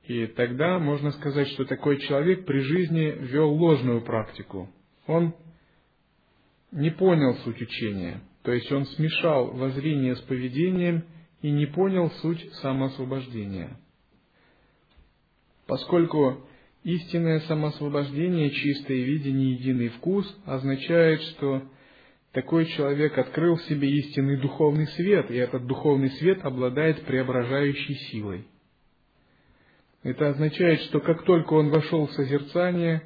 И тогда можно сказать, что такой человек при жизни вел ложную практику. Он не понял суть учения, то есть он смешал воззрение с поведением и не понял суть самоосвобождения. Поскольку истинное самоосвобождение, чистое видение, единый вкус означает, что такой человек открыл в себе истинный духовный свет, и этот духовный свет обладает преображающей силой. Это означает, что как только он вошел в созерцание,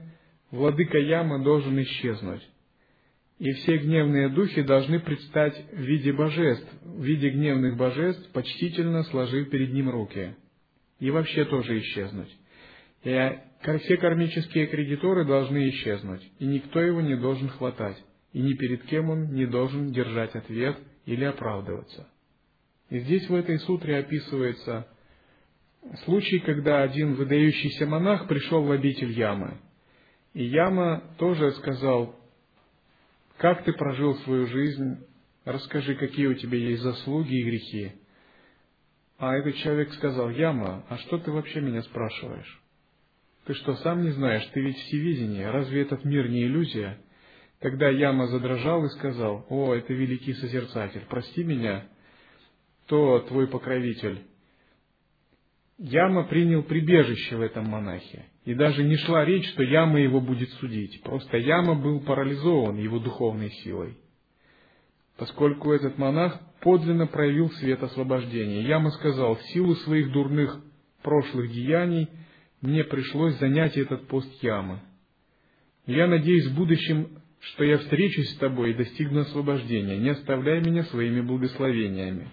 владыка Яма должен исчезнуть. И все гневные духи должны предстать в виде божеств, в виде гневных божеств, почтительно сложив перед ним руки. И вообще тоже исчезнуть. И все кармические кредиторы должны исчезнуть, и никто его не должен хватать и ни перед кем он не должен держать ответ или оправдываться. И здесь в этой сутре описывается случай, когда один выдающийся монах пришел в обитель Ямы. И Яма тоже сказал, как ты прожил свою жизнь, расскажи, какие у тебя есть заслуги и грехи. А этот человек сказал, Яма, а что ты вообще меня спрашиваешь? Ты что, сам не знаешь, ты ведь всевидение, разве этот мир не иллюзия? Тогда Яма задрожал и сказал, о, это великий созерцатель, прости меня, то твой покровитель. Яма принял прибежище в этом монахе. И даже не шла речь, что Яма его будет судить. Просто Яма был парализован его духовной силой. Поскольку этот монах подлинно проявил свет освобождения. Яма сказал, силу своих дурных прошлых деяний мне пришлось занять этот пост Ямы. Я надеюсь в будущем, что я встречусь с тобой и достигну освобождения. Не оставляй меня своими благословениями.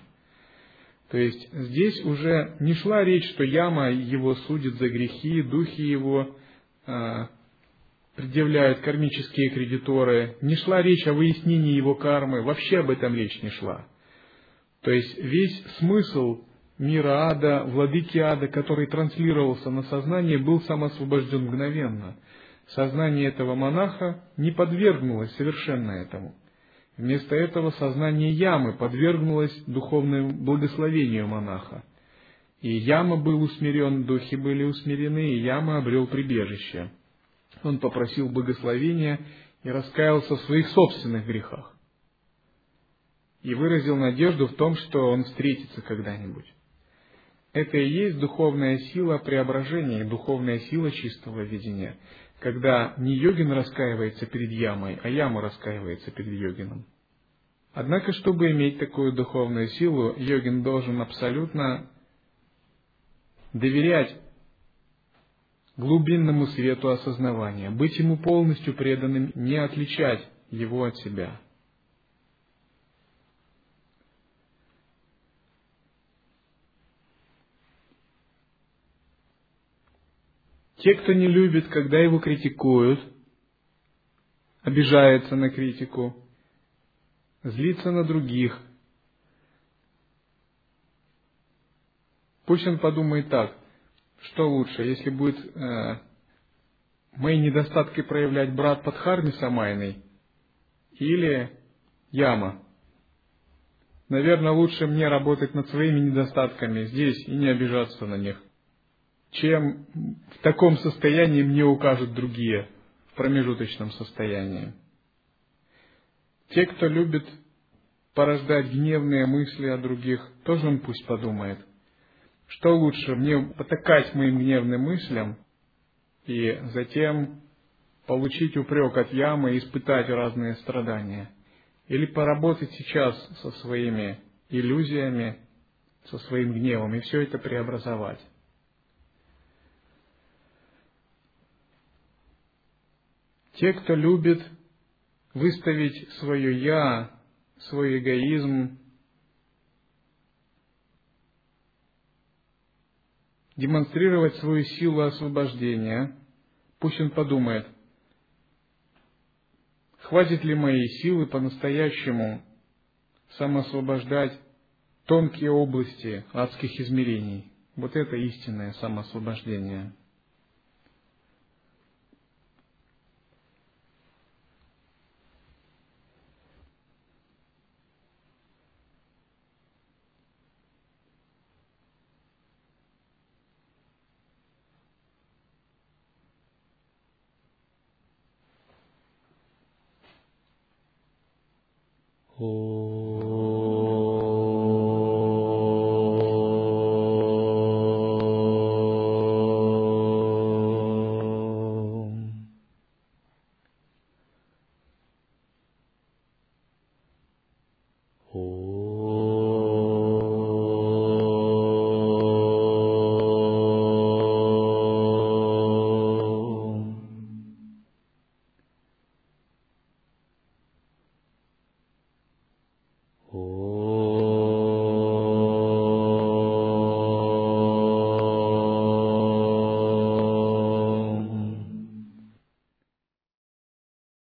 То есть здесь уже не шла речь, что яма его судит за грехи, духи его э, предъявляют кармические кредиторы, не шла речь о выяснении его кармы, вообще об этом речь не шла. То есть весь смысл мира ада, владыки ада, который транслировался на сознание, был самоосвобожден мгновенно. Сознание этого монаха не подвергнулось совершенно этому. Вместо этого сознание ямы подвергнулось духовному благословению монаха. И яма был усмирен, духи были усмирены, и яма обрел прибежище. Он попросил благословения и раскаялся в своих собственных грехах. И выразил надежду в том, что он встретится когда-нибудь. Это и есть духовная сила преображения, духовная сила чистого видения когда не йогин раскаивается перед ямой, а яма раскаивается перед йогином. Однако, чтобы иметь такую духовную силу, йогин должен абсолютно доверять глубинному свету осознавания, быть ему полностью преданным, не отличать его от себя – Те, кто не любит, когда его критикуют, обижается на критику, злится на других. Пусть он подумает так, что лучше, если будет э, мои недостатки проявлять брат Падхарми Самайный или Яма. Наверное, лучше мне работать над своими недостатками здесь и не обижаться на них чем в таком состоянии мне укажут другие в промежуточном состоянии. Те, кто любит порождать гневные мысли о других, тоже он пусть подумает, что лучше мне потакать моим гневным мыслям и затем получить упрек от ямы и испытать разные страдания, или поработать сейчас со своими иллюзиями, со своим гневом и все это преобразовать. Те, кто любит выставить свое «я», свой эгоизм, демонстрировать свою силу освобождения, пусть он подумает, хватит ли моей силы по-настоящему самоосвобождать тонкие области адских измерений. Вот это истинное самоосвобождение.